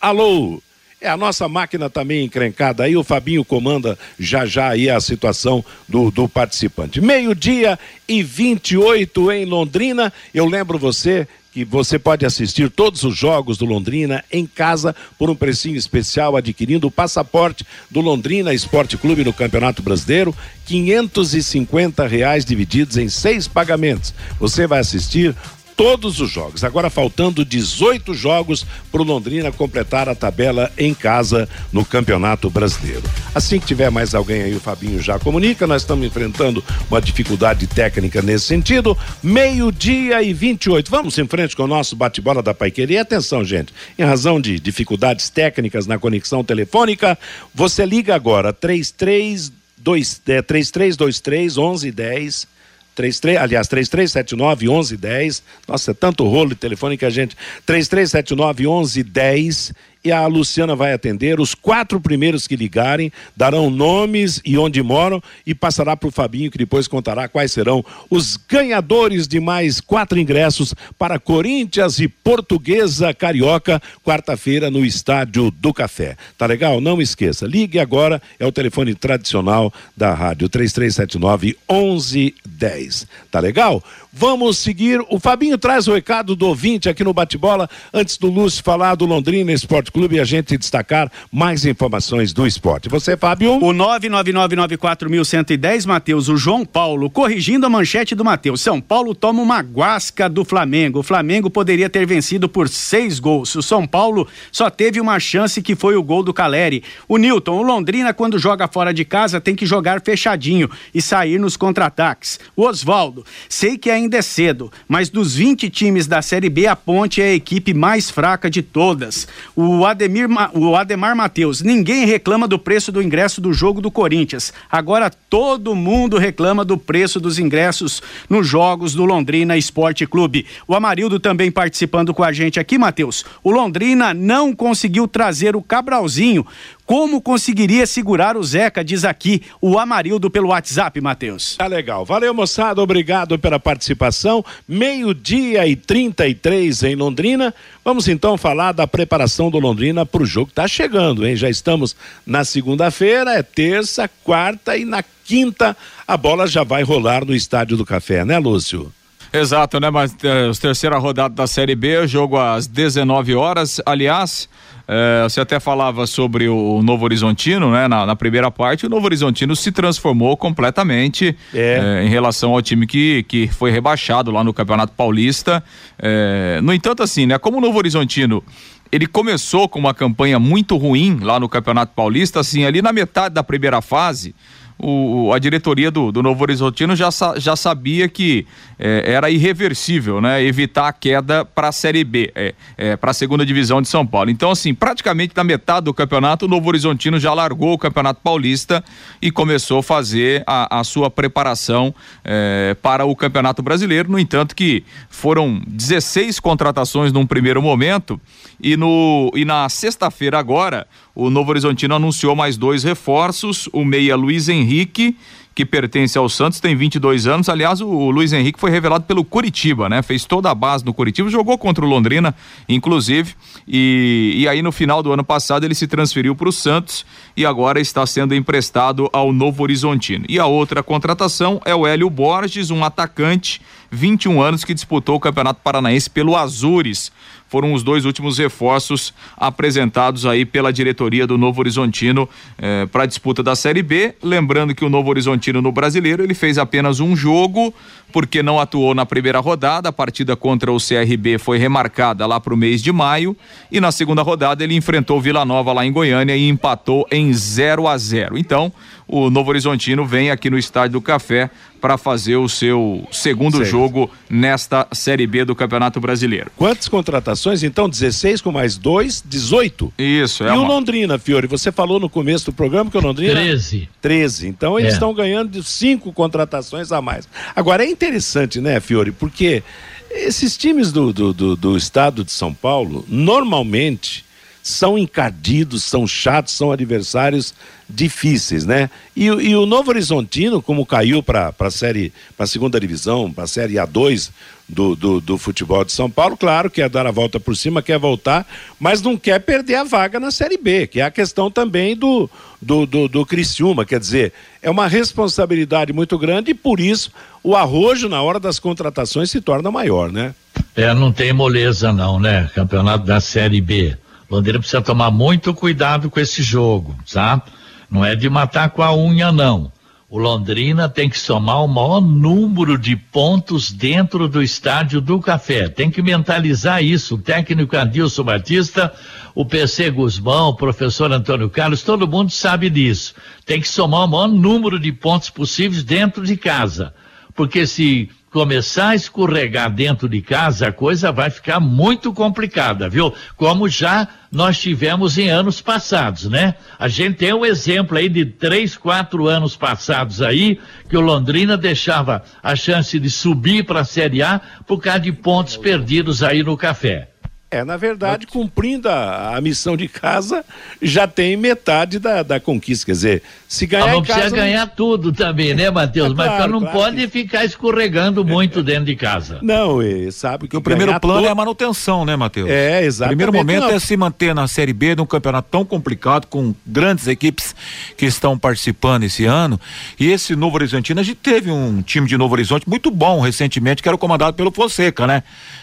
Alô. É a nossa máquina também encrencada aí, o Fabinho comanda já já aí a situação do, do participante. Meio-dia e 28 em Londrina. Eu lembro você que você pode assistir todos os jogos do Londrina em casa por um precinho especial adquirindo o passaporte do Londrina Esporte Clube no Campeonato Brasileiro, 550 reais divididos em seis pagamentos. Você vai assistir todos os jogos. Agora faltando 18 jogos para o Londrina completar a tabela em casa no Campeonato Brasileiro. Assim que tiver mais alguém aí, o Fabinho já comunica. Nós estamos enfrentando uma dificuldade técnica nesse sentido. Meio-dia e 28. Vamos em frente com o nosso bate-bola da Paiqueria. E atenção, gente. Em razão de dificuldades técnicas na conexão telefônica, você liga agora 3323 é, 3323 1110 33, aliás, 3379 1110. Nossa, é tanto rolo de telefone que a gente. 3379 1110 e a Luciana vai atender. Os quatro primeiros que ligarem darão nomes e onde moram e passará para o Fabinho, que depois contará quais serão os ganhadores de mais quatro ingressos para Corinthians e Portuguesa Carioca, quarta-feira no Estádio do Café. Tá legal? Não esqueça. Ligue agora, é o telefone tradicional da rádio 3379 1110. Tá legal? Vamos seguir. O Fabinho traz o recado do ouvinte aqui no bate-bola, antes do Lúcio falar do Londrina Esporte Clube e a gente destacar mais informações do esporte. Você, Fábio? O 99994.110, Matheus, o João Paulo, corrigindo a manchete do Matheus. São Paulo toma uma guasca do Flamengo. O Flamengo poderia ter vencido por seis gols. O São Paulo só teve uma chance que foi o gol do Caleri. O Newton, o Londrina, quando joga fora de casa, tem que jogar fechadinho e sair nos contra-ataques. O Oswaldo, sei que ainda é cedo, mas dos 20 times da Série B, a Ponte é a equipe mais fraca de todas. O Ademir, o Ademar Matheus, ninguém reclama do preço do ingresso do jogo do Corinthians. Agora todo mundo reclama do preço dos ingressos nos jogos do Londrina Esporte Clube. O Amarildo também participando com a gente aqui, Matheus. O Londrina não conseguiu trazer o Cabralzinho. Como conseguiria segurar o Zeca, diz aqui o Amarildo pelo WhatsApp, Matheus. Tá legal. Valeu, moçada. Obrigado pela participação. Meio-dia e 33 em Londrina. Vamos então falar da preparação do Londrina para o jogo que tá chegando, hein? Já estamos na segunda-feira, é terça, quarta e na quinta a bola já vai rolar no Estádio do Café, né, Lúcio? Exato, né? Mas os terceira rodada da Série B, jogo às 19 horas. Aliás, é, você até falava sobre o Novo Horizontino, né? Na, na primeira parte, o Novo Horizontino se transformou completamente é, em relação ao time que, que foi rebaixado lá no Campeonato Paulista. É, no entanto, assim, né? Como o Novo Horizontino ele começou com uma campanha muito ruim lá no Campeonato Paulista, assim, ali na metade da primeira fase, o, a diretoria do, do Novo Horizontino já, já sabia que eh, era irreversível, né? Evitar a queda para a Série B, é, para a segunda divisão de São Paulo. Então, assim, praticamente na metade do campeonato, o Novo Horizontino já largou o Campeonato Paulista e começou a fazer a, a sua preparação eh, para o Campeonato Brasileiro. No entanto, que foram 16 contratações num primeiro momento e, no, e na sexta-feira agora, o Novo Horizontino anunciou mais dois reforços, o meia Luiz Henrique, que pertence ao Santos, tem 22 anos. Aliás, o, Luiz Henrique foi revelado pelo Curitiba, né? Fez toda a base no Curitiba, jogou contra o Londrina, inclusive. E, e aí, no final do ano passado, ele se transferiu para o Santos e agora está sendo emprestado ao Novo Horizontino. E a outra contratação é o Hélio Borges, um atacante, 21 anos, que disputou o Campeonato Paranaense pelo Azures foram os dois últimos reforços apresentados aí pela diretoria do Novo Horizontino eh, para a disputa da Série B. Lembrando que o Novo Horizontino no Brasileiro ele fez apenas um jogo porque não atuou na primeira rodada. A partida contra o CRB foi remarcada lá para o mês de maio e na segunda rodada ele enfrentou Vila Nova lá em Goiânia e empatou em 0 a 0. Então o Novo Horizontino vem aqui no Estádio do Café para fazer o seu segundo Certo. jogo nesta Série B do Campeonato Brasileiro. Quantas contratações? Então, 16 com mais dois, 18. Isso, é e o uma... Londrina, Fiore, você falou no começo do programa que o Londrina. 13. 13. Então eles É. estão ganhando de cinco contratações a mais. Agora é interessante, né, Fiore? Porque esses times do, do, do, do estado de São Paulo, normalmente, são encardidos, são chatos, são adversários difíceis, né? E, o- e o Novo Horizontino, como caiu para a série, para a segunda divisão, para a série A2 do, do, do futebol de São Paulo, claro, quer dar a volta por cima, quer voltar, mas não quer perder a vaga na série B, que é a questão também do, do, do, do Criciúma. Quer dizer, é uma responsabilidade muito grande e por isso o arrojo na hora das contratações se torna maior, né? É, não tem moleza não, né? Campeonato da Série B. Londrina precisa tomar muito cuidado com esse jogo, tá? Não é de matar com a unha, não. O Londrina tem que somar o maior número de pontos dentro do estádio do Café. Tem que mentalizar isso. O técnico Adilson Batista, o PC Guzmão, o professor Antônio Carlos, todo mundo sabe disso. Tem que somar o maior número de pontos possíveis dentro de casa. Porque se começar a escorregar dentro de casa, a coisa vai ficar muito complicada, viu? Como já nós tivemos em anos passados, né? A gente tem um exemplo aí de três, quatro anos passados aí, que o Londrina deixava a chance de subir para a Série A por causa de pontos perdidos aí no café. É, na verdade, cumprindo a, a missão de casa, já tem metade da, da conquista. Quer dizer, se ganhar Mas não em casa. precisa ganhar tudo também, né, Matheus? É Mas claro, não claro pode ficar escorregando muito dentro de casa. Não, e sabe que Porque o primeiro plano to- é a manutenção, né, Matheus? É, exatamente. Primeiro momento Não. é se manter na Série B de um campeonato tão complicado, com grandes equipes que estão participando esse ano. E esse Novo Horizontino, a gente teve um time de Novo Horizonte muito bom recentemente, que era comandado pelo Fonseca, né?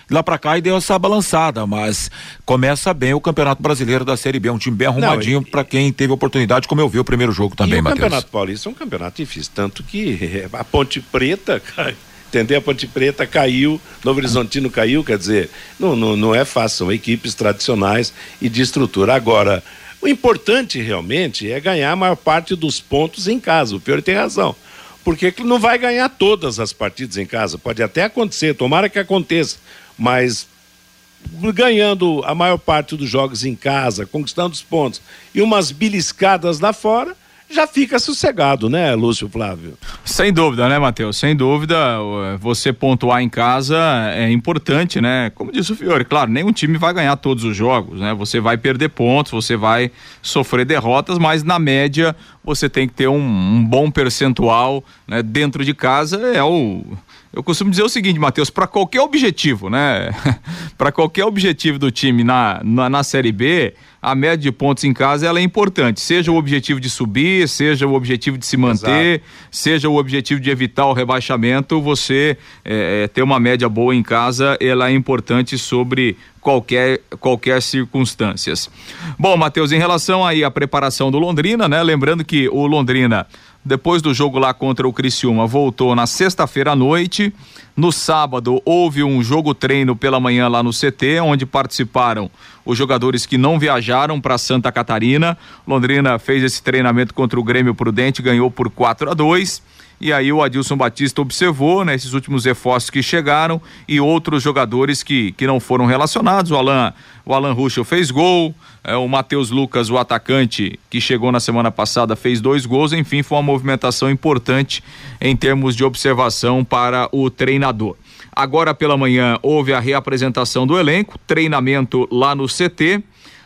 Lá pra cá e deu essa balançada, mas começa bem o Campeonato Brasileiro da Série B, um time bem arrumadinho pra quem teve oportunidade, como eu vi o primeiro jogo também, e o Matheus. Campeonato Paulista é um campeonato difícil, tanto que a Ponte Preta, cai- entendeu? A Ponte Preta caiu, Novo Horizontino caiu, quer dizer, não, não, não é fácil, são equipes tradicionais e de estrutura. Agora, o importante realmente é ganhar a maior parte dos pontos em casa. O Fiore tem razão. Porque que não vai ganhar todas as partidas em casa. Pode até acontecer, tomara que aconteça. Mas ganhando a maior parte dos jogos em casa, conquistando os pontos e umas beliscadas lá fora, já fica sossegado, né, Lúcio Flávio? Sem dúvida, né, Matheus? Sem dúvida, o- você pontuar em casa é importante, né? Como disse o Fiore, claro, nenhum time vai ganhar todos os jogos, né? Você vai perder pontos, você vai sofrer derrotas, mas na média você tem que ter um, um bom percentual né? dentro de casa. É o. Eu costumo dizer o seguinte, Matheus, para qualquer objetivo, né? para qualquer objetivo do time na, na, na Série B, a média de pontos em casa ela é importante. Seja o objetivo de subir, seja o objetivo de se manter, seja o objetivo de evitar o rebaixamento, você é, é, ter uma média boa em casa, ela é importante sobre qualquer qualquer circunstâncias. Bom, Matheus, em relação aí à preparação do Londrina, né? Lembrando que o Londrina depois do jogo lá contra o Criciúma, voltou na sexta-feira à noite. No sábado, houve um jogo treino pela manhã lá no CT, onde participaram os jogadores que não viajaram para Santa Catarina. Londrina fez esse treinamento contra o Grêmio Prudente, ganhou por 4 a 2 e aí o Adilson Batista observou, né, esses últimos reforços que chegaram e outros jogadores que, que não foram relacionados. O Alan, o Alan Ruschel fez gol, é, o Matheus Lucas, o atacante que chegou na semana passada, fez dois gols. Enfim, foi uma movimentação importante em termos de observação para o treinador. Agora pela manhã houve a reapresentação do elenco, treinamento lá no CT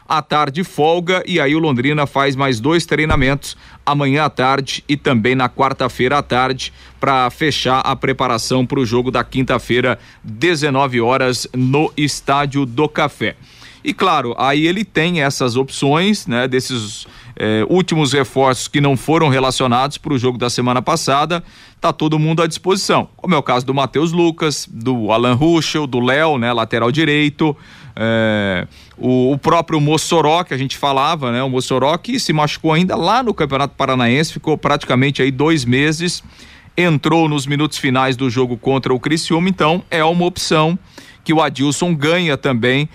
à tarde folga e aí o Londrina faz mais dois treinamentos amanhã à tarde e também na quarta-feira à tarde para fechar a preparação para o jogo da quinta-feira 19 horas no estádio do Café. E claro, aí ele tem essas opções, né, desses eh, últimos reforços que não foram relacionados para o jogo da semana passada, tá todo mundo à disposição. Como é o caso do Matheus Lucas, do Alan Ruschel, do Léo, né, lateral direito, eh, o, o próprio Mossoró, que a gente falava, né, o Mossoró que se machucou ainda lá no Campeonato Paranaense, ficou praticamente aí dois meses, entrou nos minutos finais do jogo contra o Criciúma, então é uma opção que o Adilson ganha também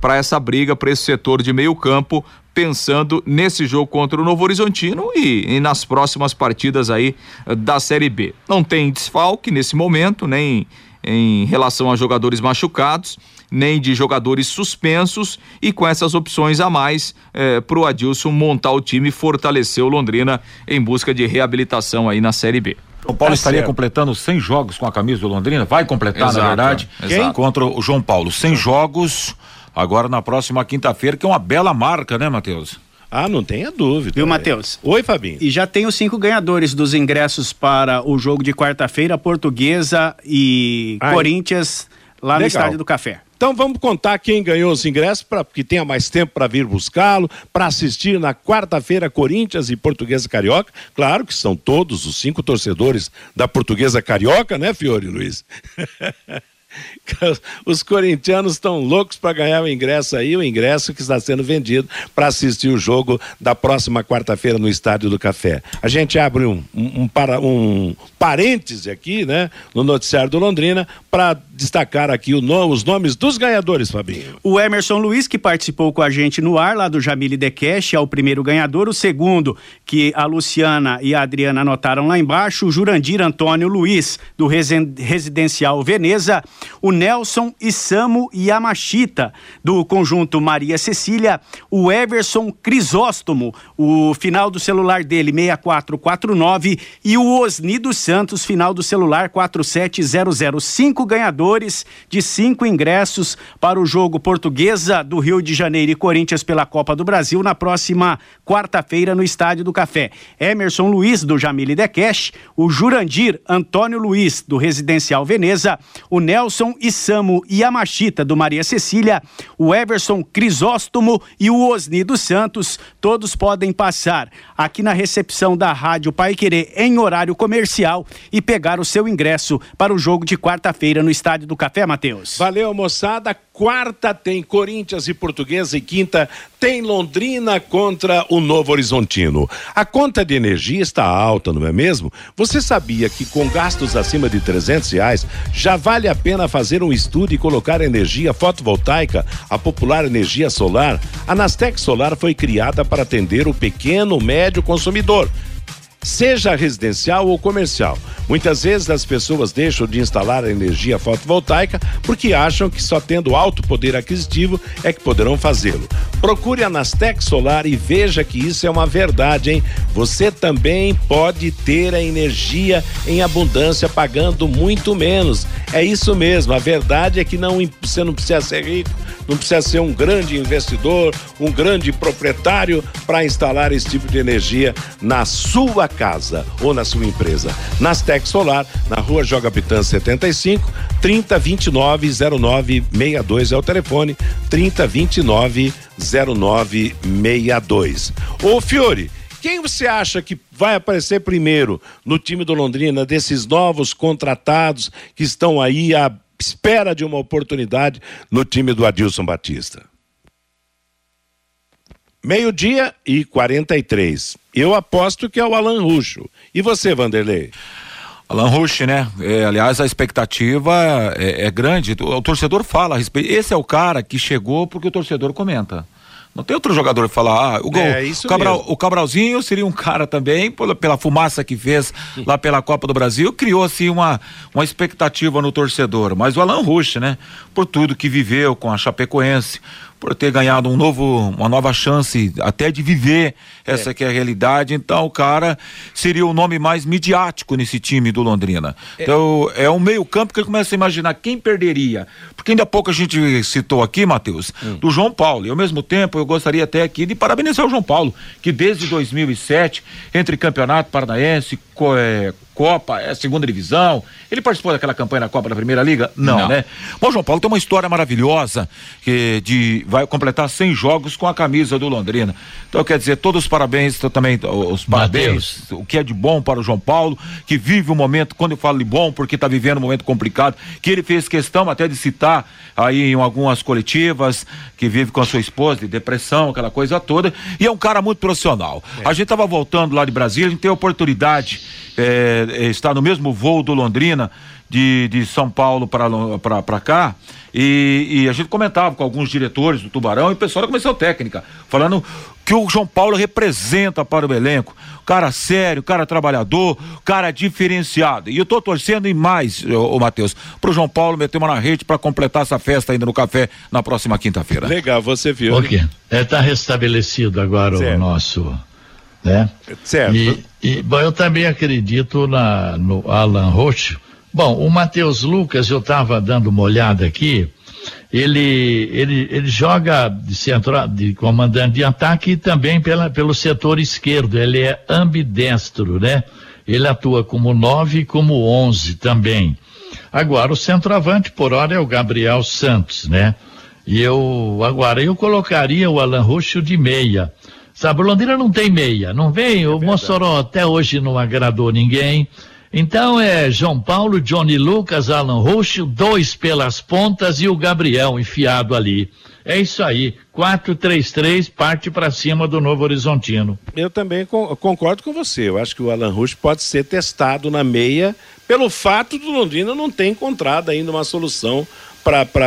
para essa briga, para esse setor de meio campo, pensando nesse jogo contra o Novo Horizontino e, e nas próximas partidas aí eh, da Série B. Não tem desfalque nesse momento, nem em relação a jogadores machucados nem de jogadores suspensos e com essas opções a mais eh, para o Adilson montar o time e fortalecer o Londrina em busca de reabilitação aí na Série B. O Paulo Tá estaria certo. completando 100 jogos com a camisa do Londrina, vai completar Exato, na verdade, exato. contra o João Paulo. 100 jogos agora na próxima quinta-feira, que é uma bela marca, né, Matheus? Ah, não tenha dúvida. Viu, Matheus? Oi, Fabinho. E já tem os cinco ganhadores dos ingressos para o jogo de quarta-feira, Portuguesa e Ai. Corinthians, lá no Legal. Estádio do Café. Então vamos contar quem ganhou os ingressos para que tenha mais tempo para vir buscá-lo, para assistir na quarta-feira Corinthians e Portuguesa Carioca. Claro que são todos os cinco torcedores da Portuguesa Carioca, né, Fiore Luiz? Os corintianos estão loucos para ganhar o ingresso aí, o ingresso que está sendo vendido para assistir o jogo da próxima quarta-feira no Estádio do Café. A gente abre um, um, um para, um parêntese aqui, né, no noticiário do Londrina, para destacar aqui no- os nomes dos ganhadores, Fabinho. O Emerson Luiz, que participou com a gente no ar, lá do Jamile Decash, é o primeiro ganhador. O segundo, que a Luciana e a Adriana anotaram lá embaixo, o Jurandir Antônio Luiz, do Residencial Veneza. O Nelson Isamu Yamashita, do conjunto Maria Cecília. O Everson Crisóstomo, o final do celular dele, 6449. E o Osni dos Santos, final do celular 4700. Cinco ganhadores de cinco ingressos para o jogo Portuguesa do Rio de Janeiro e Corinthians pela Copa do Brasil na próxima quarta-feira no Estádio do Café. Emerson Luiz, do Jamile Decash, o Jurandir Antônio Luiz, do Residencial Veneza, o Nelson Isamu Yamashita, do Maria Cecília, o Everson Crisóstomo e o Osni dos Santos, todos podem passar aqui na recepção da Rádio Pai Querer em horário comercial e pegar o seu ingresso para o jogo de quarta-feira no Estádio do Café, Matheus. Valeu, moçada. Quarta tem Corinthians e Portuguesa e quinta tem Londrina contra o Novo Horizontino. A conta de energia está alta, não é mesmo? Você sabia que com gastos acima de 300 reais já vale a pena fazer um estudo e colocar energia fotovoltaica, a popular energia solar? A Nastec Solar foi criada para atender o pequeno, médio consumidor seja residencial ou comercial. Muitas vezes as pessoas deixam de instalar a energia fotovoltaica porque acham que só tendo alto poder aquisitivo é que poderão fazê-lo. Procure a Nastec Solar e veja que isso é uma verdade, hein? Você também pode ter a energia em abundância pagando muito menos. É isso mesmo, a verdade é que não, você não precisa ser rico, não precisa ser um grande investidor, um grande proprietário para instalar esse tipo de energia na sua casa ou na sua empresa. Nastec Solar, na rua Joga Pitã 75, 3029 0962 é o telefone, 3029 0962. Ô Fiore, quem você acha que vai aparecer primeiro no time do Londrina, desses novos contratados que estão aí à espera de uma oportunidade no time do Adilson Batista? Meio-dia e 43. Eu aposto que é o Alan Ruxo. E você, Vanderlei? Alan Rush, né? É, aliás, a expectativa é, é grande. O, o torcedor fala a respeito. Esse é o cara que chegou porque o torcedor comenta. Não tem outro jogador que fala, ah, o, gol, É, isso o, Cabral, o Cabralzinho seria um cara também, pela, pela fumaça que fez lá pela Copa do Brasil, criou assim uma, uma expectativa no torcedor. Mas o Alan Rush, né? Por tudo que viveu com a Chapecoense, por ter ganhado um novo, uma nova chance até de viver essa que é a realidade. Então, o cara seria o nome mais midiático nesse time do Londrina. Então, é um meio-campo que ele começa a imaginar quem perderia. Porque ainda há pouco a gente citou aqui, Matheus, do João Paulo. E ao mesmo tempo, eu gostaria até aqui de parabenizar o João Paulo, que desde 2007, entre Campeonato Paranaense, é, Copa, é, segunda divisão. Ele participou daquela campanha na Copa da Primeira Liga? Não, Não. né? Bom, João Paulo tem uma história maravilhosa que de vai completar 100 jogos com a camisa do Londrina. Então, quer dizer, todos os parabéns, também os parabéns, o que é de bom para o João Paulo, que vive um momento, quando eu falo de bom, porque está vivendo um momento complicado, que ele fez questão até de citar aí em algumas coletivas, que vive com a sua esposa, de depressão, aquela coisa toda, e é um cara muito profissional. A gente estava voltando lá de Brasília, a gente tem a oportunidade, é, é, estar no mesmo voo do Londrina, de, de São Paulo para cá. E, e, a gente comentava com alguns diretores do Tubarão e o pessoal da comissão técnica, falando que o João Paulo representa para o elenco. Cara sério, cara trabalhador, cara diferenciado. E eu tô torcendo em mais, o Matheus, pro João Paulo meter uma na rede para completar essa festa ainda no café na próxima quinta-feira. Legal, você viu. Ok. É, tá restabelecido agora certo. o nosso. Né? Certo. E, e, bom, eu também acredito na, no Alan Rocha Bom, o Matheus Lucas, eu estava dando uma olhada aqui, ele, ele, ele joga de, centro, de comandante de ataque e também pela, pelo setor esquerdo, ele é ambidestro, né? Ele atua como nove e como onze também. Agora, o centroavante, por hora, é o Gabriel Santos, né? E eu, agora, eu colocaria o Alan Roxo de meia. Sabe, o Londrina não tem meia, não vem? É o Mossoró até hoje não agradou ninguém. Então é João Paulo, Johnny Lucas, Alan Roxo, dois pelas pontas e o Gabriel enfiado ali. É isso aí. 4-3-3 parte para cima do Novo Horizontino. Eu também concordo com você. Eu acho que o Alan Rush pode ser testado na meia pelo fato do Londrina não ter encontrado ainda uma solução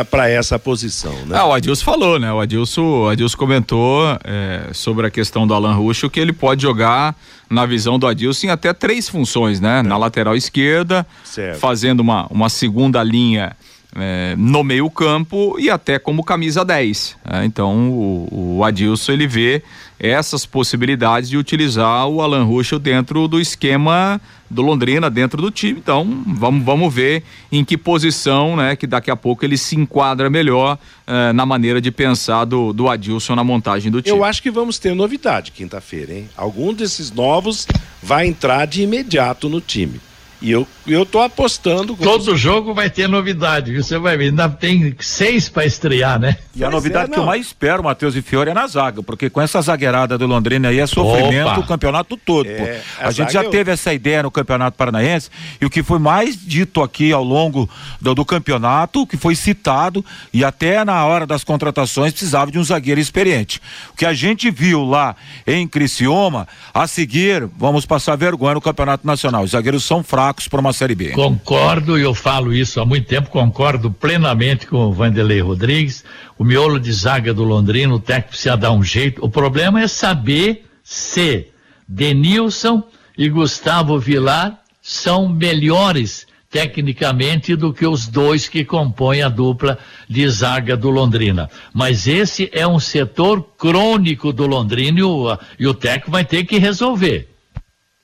para essa posição, né? Ah, o Adilson falou, né? O Adilson, o Adilson comentou é, sobre a questão do Alan Ruxo que ele pode jogar na visão do Adilson em até três funções, né? É. Na lateral esquerda, certo. fazendo uma, uma segunda linha é, no meio campo e até como camisa 10. É, então o, o, Adilson ele vê essas possibilidades de utilizar o Alan Ruschel dentro do esquema do Londrina, dentro do time. Então vamos, vamos ver em que posição, né, que daqui a pouco ele se enquadra melhor é, na maneira de pensar do, do Adilson na montagem do time. Eu acho que vamos ter novidade quinta-feira, hein? Algum desses novos vai entrar de imediato no time. E eu, eu tô apostando. Todo você... jogo vai ter novidade, Você vai ver. Ainda tem seis para estrear, né? E a novidade é, que eu mais espero, Matheus e Fiore, é na zaga, porque com essa zagueirada do Londrina aí é sofrimento Opa. o campeonato todo. É, a, a gente já eu... teve essa ideia no Campeonato Paranaense e o que foi mais dito aqui ao longo do, do campeonato, que foi citado e até na hora das contratações precisava de um zagueiro experiente. O que a gente viu lá em Criciúma, a seguir, vamos passar vergonha no Campeonato Nacional. Os zagueiros são fracos para uma Série B. Concordo, e eu falo isso há muito tempo, concordo plenamente com o Vanderlei Rodrigues. O miolo de zaga do Londrino, o técnico precisa dar um jeito. O problema é saber se Denilson e Gustavo Vilar são melhores tecnicamente do que os dois que compõem a dupla de zaga do Londrina. Mas esse é um setor crônico do Londrina e o, e o técnico vai ter que resolver.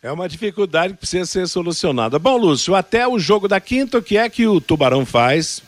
É uma dificuldade que precisa ser solucionada. Bom, Lúcio, até o jogo da quinta, o que é que o Tubarão faz?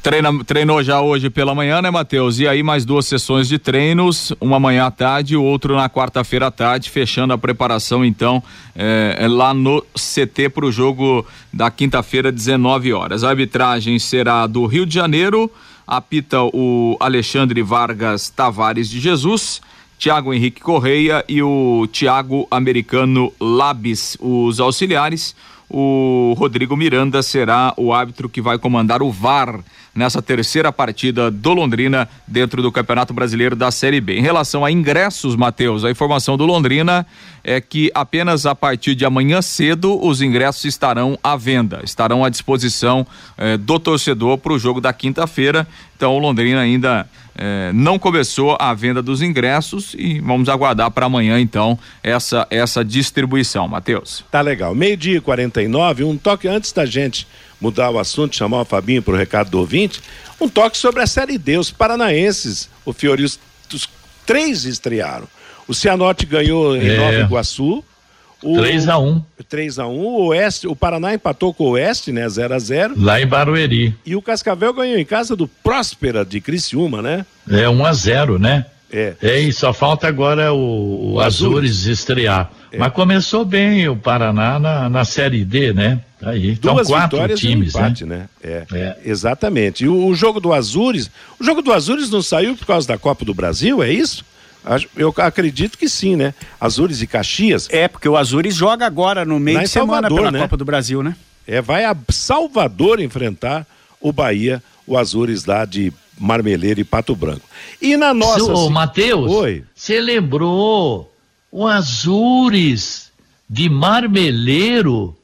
Treina, treinou já hoje pela manhã, né, Matheus? E aí mais duas sessões de treinos, uma manhã à tarde e outro na quarta-feira à tarde, fechando a preparação então é, é lá no CT para o jogo da quinta-feira, 19 horas. A arbitragem será do Rio de Janeiro, apita o Alexandre Vargas Tavares de Jesus. Tiago Henrique Correia e o Tiago Americano Labis, os auxiliares. O Rodrigo Miranda será o árbitro que vai comandar o VAR nessa terceira partida do Londrina dentro do Campeonato Brasileiro da Série B. Em relação a ingressos, Matheus, a informação do Londrina é que apenas a partir de amanhã cedo os ingressos estarão à venda, estarão à disposição eh, do torcedor para o jogo da quinta-feira. Então o Londrina ainda é, não começou a venda dos ingressos e vamos aguardar para amanhã então essa essa distribuição, Matheus. Tá legal. Meio-dia e 49, um toque antes da gente mudar o assunto, chamar o Fabinho para o recado do ouvinte, um toque sobre a Série D. Os paranaenses, o Fiori, os, os três estrearam. O Cianorte ganhou em é. Nova Iguaçu, o 3 a 1 3 a 1 o Oeste, o Paraná empatou com o Oeste, né? 0 a 0 Lá em Barueri. E o Cascavel ganhou em casa do Próspera de Criciúma, né? É 1 a 0 né? É. é e só falta agora o, o Azures estrear. É. Mas começou bem o Paraná na, na Série D, né? Tá aí. Duas então, quatro vitórias times, e um empate, né? né? É, é. Exatamente. E o, o, jogo do Azures, o jogo do Azures não saiu por causa da Copa do Brasil, é isso? Eu acredito que sim, né? Azures e Caxias. É, porque o Azures joga agora no meio de semana Salvador, pela né? Copa do Brasil, né? É, vai a Salvador enfrentar o Bahia, o Azures lá de Marmeleiro e Pato Branco. E na nossa. Ô, Matheus, você lembrou o Azures de Marmeleiro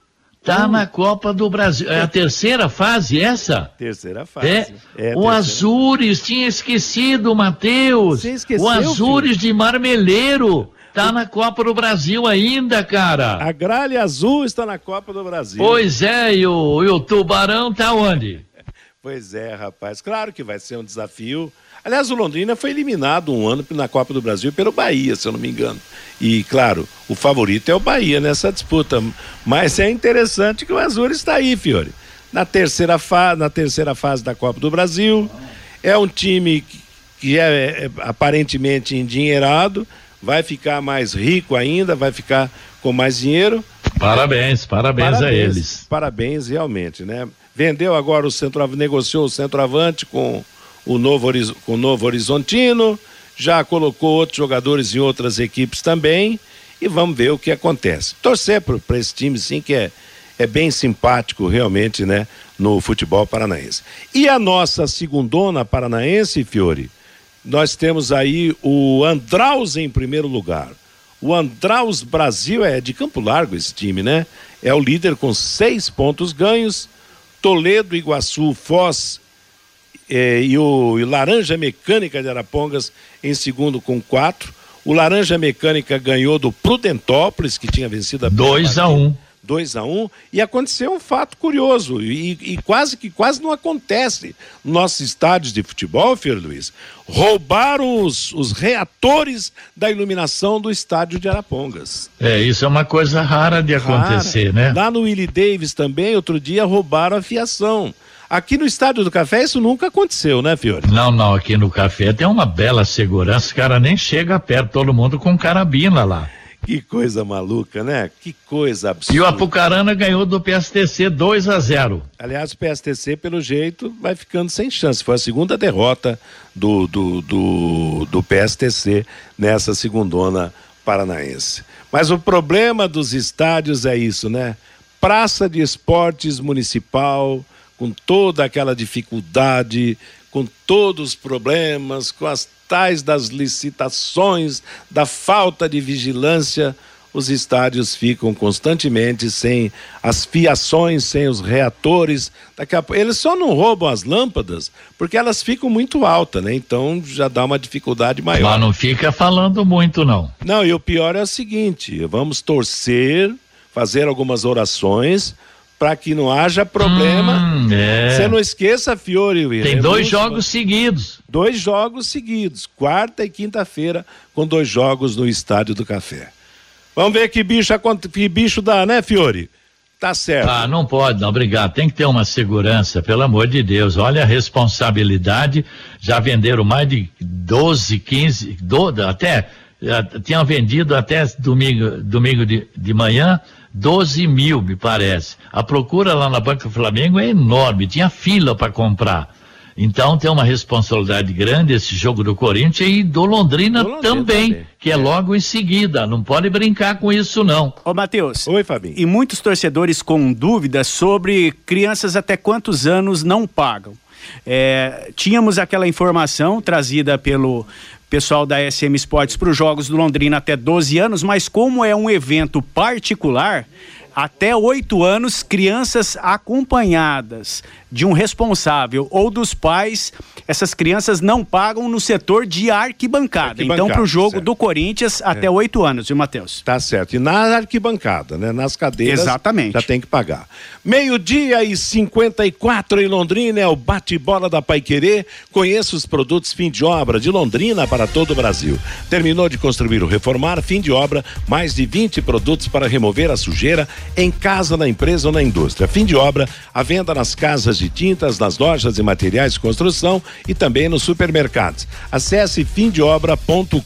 Tá na Copa do Brasil. É a terceira fase essa? Terceira fase. É. É, o terceira. Azures, tinha esquecido, Matheus. Esqueceu, O Azures de Marmeleiro tá na Copa do Brasil ainda, cara. A gralha azul está na Copa do Brasil. Pois é, e o, e o Tubarão tá onde? Pois é, rapaz. Claro que vai ser um desafio. Aliás, o Londrina foi eliminado um ano na Copa do Brasil pelo Bahia, se eu não me engano. E, claro, o favorito é o Bahia nessa disputa. Mas é interessante que o Azul está aí, Fiore. Na terceira, fa na terceira fase da Copa do Brasil. É um time que- é, é aparentemente endinheirado, vai ficar mais rico ainda, vai ficar com mais dinheiro. Parabéns, parabéns, a eles. Parabéns, realmente, né? Vendeu agora o centroavante, negociou o centroavante com o Novo, o Novo Horizontino, já colocou outros jogadores em outras equipes também, e vamos ver o que acontece. Torcer para esse time, sim, que é, é bem simpático, realmente, né, no futebol paranaense. E a nossa segundona paranaense, Fiore, nós temos aí o Andraus em primeiro lugar. O Andraus Brasil é de Campo Largo esse time, né? É o líder com seis pontos ganhos. Toledo, Iguaçu, Foz eh, e o e Laranja Mecânica de Arapongas em segundo com quatro. O Laranja Mecânica ganhou do Prudentópolis, que tinha vencido a 2 a 1 um. 2 a 1 um, e aconteceu um fato curioso e, e quase que quase não acontece nos nossos estádios de futebol, Filho Luiz. Roubaram os, os reatores da iluminação do estádio de Arapongas. É, isso é uma coisa rara de acontecer, Cara, né? Lá no Willie Davis também, outro dia roubaram a fiação. Aqui no estádio do Café isso nunca aconteceu, né, Fiore? Não, não, aqui no café tem uma bela segurança, os cara nem chega perto, todo mundo com carabina lá. Que coisa maluca, né? Que coisa absurda. E o Apucarana ganhou do PSTC 2 a 0. Aliás, o PSTC, pelo jeito, vai ficando sem chance. Foi a segunda derrota do, do, do, do PSTC nessa segundona paranaense. Mas o problema dos estádios é isso, né? Praça de Esportes Municipal, com toda aquela dificuldade, com todos os problemas, com as tais das licitações, da falta de vigilância, os estádios ficam constantemente sem as fiações, sem os reatores. Daqui a... Eles só não roubam as lâmpadas porque elas ficam muito altas, né? Então já dá uma dificuldade maior. Mas não fica falando muito, não. Não, e o pior é o seguinte: vamos torcer, fazer algumas orações para que não haja problema. Hum, é. Você não esqueça, Fiore. Tem é dois muito- jogos seguidos. Dois jogos seguidos, quarta e quinta-feira, com dois jogos no Estádio do Café. Vamos ver que bicho, que bicho dá, né, Fiore? Tá certo. Ah, não pode, não, obrigado. Tem que ter uma segurança, pelo amor de Deus. Olha a responsabilidade. Já venderam mais de 12, 15, do, até, tinham vendido até domingo, domingo de, de manhã 12 mil, me parece. A procura lá na Banca Flamengo é enorme, tinha fila para comprar. Então tem uma responsabilidade grande esse jogo do Corinthians e do Londrina, Do Londrina também, também. que é logo em seguida. Não pode brincar com isso, não. Ô, Matheus. Oi, Fabinho. E muitos torcedores com dúvidas sobre crianças até quantos anos não pagam. É, tínhamos aquela informação trazida pelo pessoal da SM Esportes para os Jogos do Londrina até 12 anos, mas como é um evento particular, até oito anos, crianças acompanhadas de um responsável ou dos pais, essas crianças não pagam no setor de arquibancada. Arquibancada, então, para o jogo certo. do Corinthians, até oito anos, viu, Matheus? Tá certo. E na arquibancada, né? Nas cadeiras. Exatamente. Já tem que pagar. Meio-dia e 54 em Londrina é o bate-bola da Paiquerê. Conheça os produtos fim de obra de Londrina para todo o Brasil. Terminou de construir ou reformar, fim de obra, mais de 20 produtos para remover a sujeira em casa, na empresa ou na indústria. Fim de obra, a venda nas casas de tintas, nas lojas de materiais de construção e também nos supermercados. Acesse fimdeobra.com.br.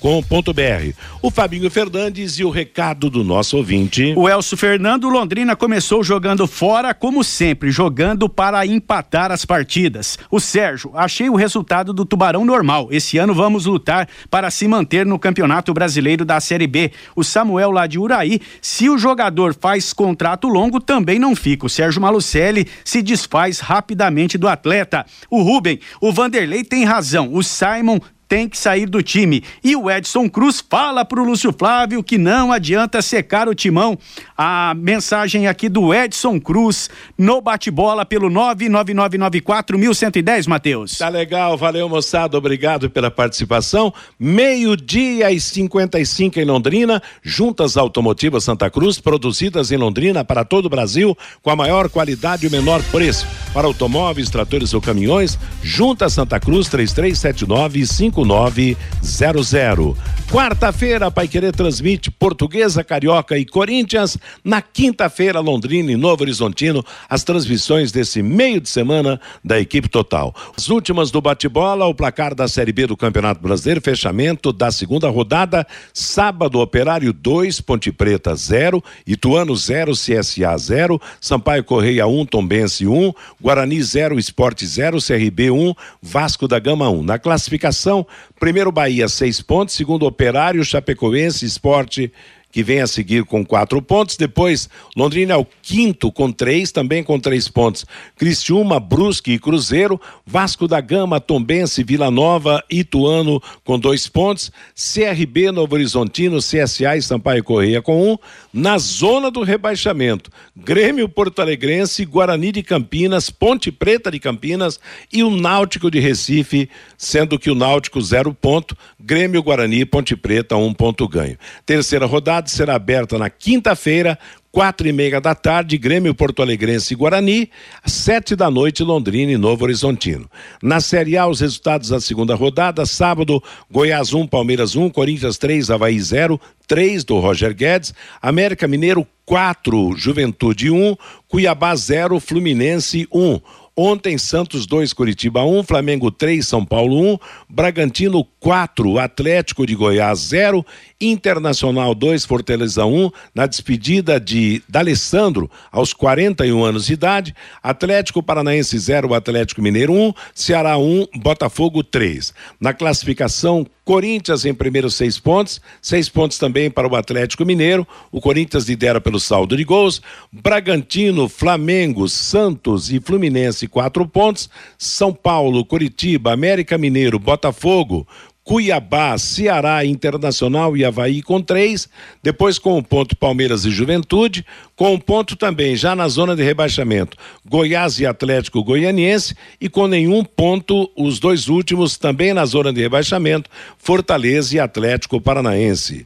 O Fabinho Fernandes e o recado do nosso ouvinte. O Elcio Fernando Londrina começou jogando fora, como sempre, jogando para empatar as partidas. O Sérgio, achei o resultado do Tubarão normal. Esse ano vamos lutar para se manter no Campeonato Brasileiro da Série B. O Samuel lá de Uraí, se o jogador faz contrato longo, também não fica. O Sérgio Malucelli se desfaz rapidamente do atleta. O Rubem, o Vanderlei tem razão. O Simon tem que sair do time. E o Edson Cruz fala pro Lúcio Flávio que não adianta secar o timão. A mensagem aqui do Edson Cruz no bate-bola pelo 99994110, Matheus. Tá legal, valeu moçada, obrigado pela participação. Meio-dia e 55 em Londrina, juntas automotivas Santa Cruz, produzidas em Londrina para todo o Brasil, com a maior qualidade e o menor preço. Para automóveis, tratores ou caminhões, junta Santa Cruz 3379 5900. Quarta-feira, Pai Querer transmite Portuguesa, Carioca e Corinthians. Na quinta-feira, Londrina e Novo Horizontino, as transmissões desse meio de semana da equipe total. As últimas do bate-bola, o placar da Série B do Campeonato Brasileiro, fechamento da segunda rodada. Sábado, Operário 2, Ponte Preta 0, Ituano 0, CSA 0, Sampaio Correia 1, um, Tombense 1, um, Guarani 0, Esporte 0, CRB 1, um, Vasco da Gama 1. Na classificação, primeiro Bahia 6 pontos, segundo Operário, Chapecoense, Esporte que vem a seguir com quatro pontos. Depois, Londrina é o quinto com três, também com três pontos. Criciúma, Brusque e Cruzeiro. Vasco da Gama, Tombense, Vila Nova, Ituano com dois pontos. CRB, Novo Horizontino, CSA e Sampaio Correia com um. Na zona do rebaixamento, Grêmio Porto Alegrense, Guarani de Campinas, Ponte Preta de Campinas e o Náutico de Recife, sendo que o Náutico zero ponto, Grêmio, Guarani, Ponte Preta um ponto ganho. Terceira rodada será aberta na quinta-feira, quatro e meia da tarde, Grêmio Porto Alegrense e Guarani, sete da noite, Londrina e Novo Horizontino. Na Série A, os resultados da segunda rodada, sábado, Goiás 1, um, Palmeiras 1, um, Corinthians 3, Havaí 0, 3 do Roger Guedes, América Mineiro 4, Juventude 1, um, Cuiabá 0, Fluminense 1. Ontem, Santos 2, Curitiba 1, Flamengo 3, São Paulo 1, Bragantino 4, Atlético de Goiás 0, Internacional 2, Fortaleza 1, na despedida de D'Alessandro aos 41 anos de idade, Atlético Paranaense 0, Atlético Mineiro 1, Ceará 1, Botafogo 3. Na classificação, Corinthians em primeiro seis pontos, seis pontos também para o Atlético Mineiro. O Corinthians lidera pelo saldo de gols. Bragantino, Flamengo, Santos e Fluminense quatro pontos. São Paulo, Curitiba, América Mineiro, Botafogo, Cuiabá, Ceará, Internacional e Havaí com três, depois com o ponto Palmeiras e Juventude, com um ponto também já na zona de rebaixamento, Goiás e Atlético Goianiense e com nenhum ponto os dois últimos também na zona de rebaixamento, Fortaleza e Atlético Paranaense.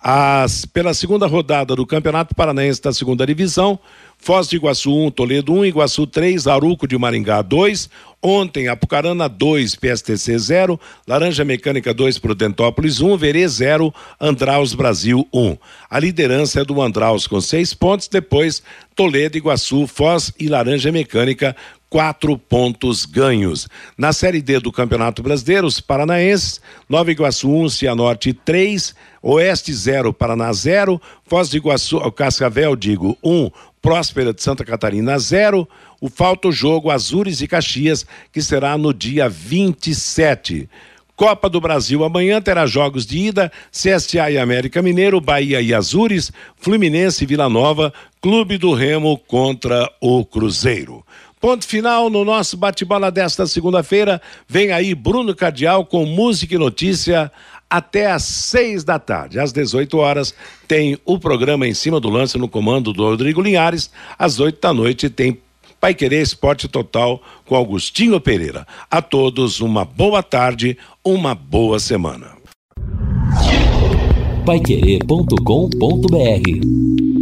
As, pela segunda rodada do Campeonato Paranaense da segunda divisão, Foz de Iguaçu 1, Toledo 1, Iguaçu 3, Aruco de Maringá 2. Ontem, Apucarana 2, PSTC 0, Laranja Mecânica 2, Prudentópolis 1, Verê 0, Andraus Brasil 1. A liderança é do Andraus com seis pontos, depois Toledo, Iguaçu, Foz e Laranja Mecânica quatro pontos ganhos. Na Série D do Campeonato Brasileiro, os paranaenses, Nova Iguaçu 1, um, Cianorte 3, Oeste 0, Paraná 0, Foz de Iguaçu, Cascavel, digo, 1, um, Próspera de Santa Catarina 0. O falta o jogo Azures e Caxias, que será no dia 27. Copa do Brasil amanhã terá jogos de ida, CSA e América Mineiro, Bahia e Azures, Fluminense e Vila Nova, Clube do Remo contra o Cruzeiro. Ponto final no nosso bate-bola desta segunda-feira. Vem aí Bruno Cardial com música e notícia até às seis da tarde. Às 18 horas tem o programa em cima do lance no comando do Rodrigo Linhares. Às oito da noite tem Pai Querer Esporte Total com Augustinho Pereira. A todos uma boa tarde, uma boa semana. Paiquerê.com.br